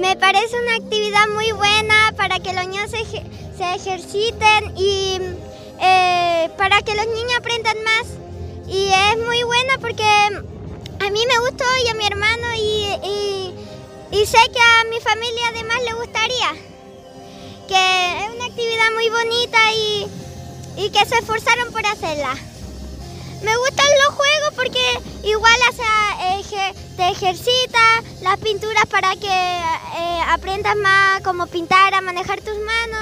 Me parece una actividad muy buena para que los niños se, se ejerciten y eh, para que los niños aprendan más. Y es muy buena porque a mí me gustó y a mi hermano y, y, sé que a mi familia además le gustaría. Que es una actividad muy bonita y, y que se esforzaron por hacerla. Me gustan los juegos ejercita las pinturas para que eh, aprendas más cómo pintar, a manejar tus manos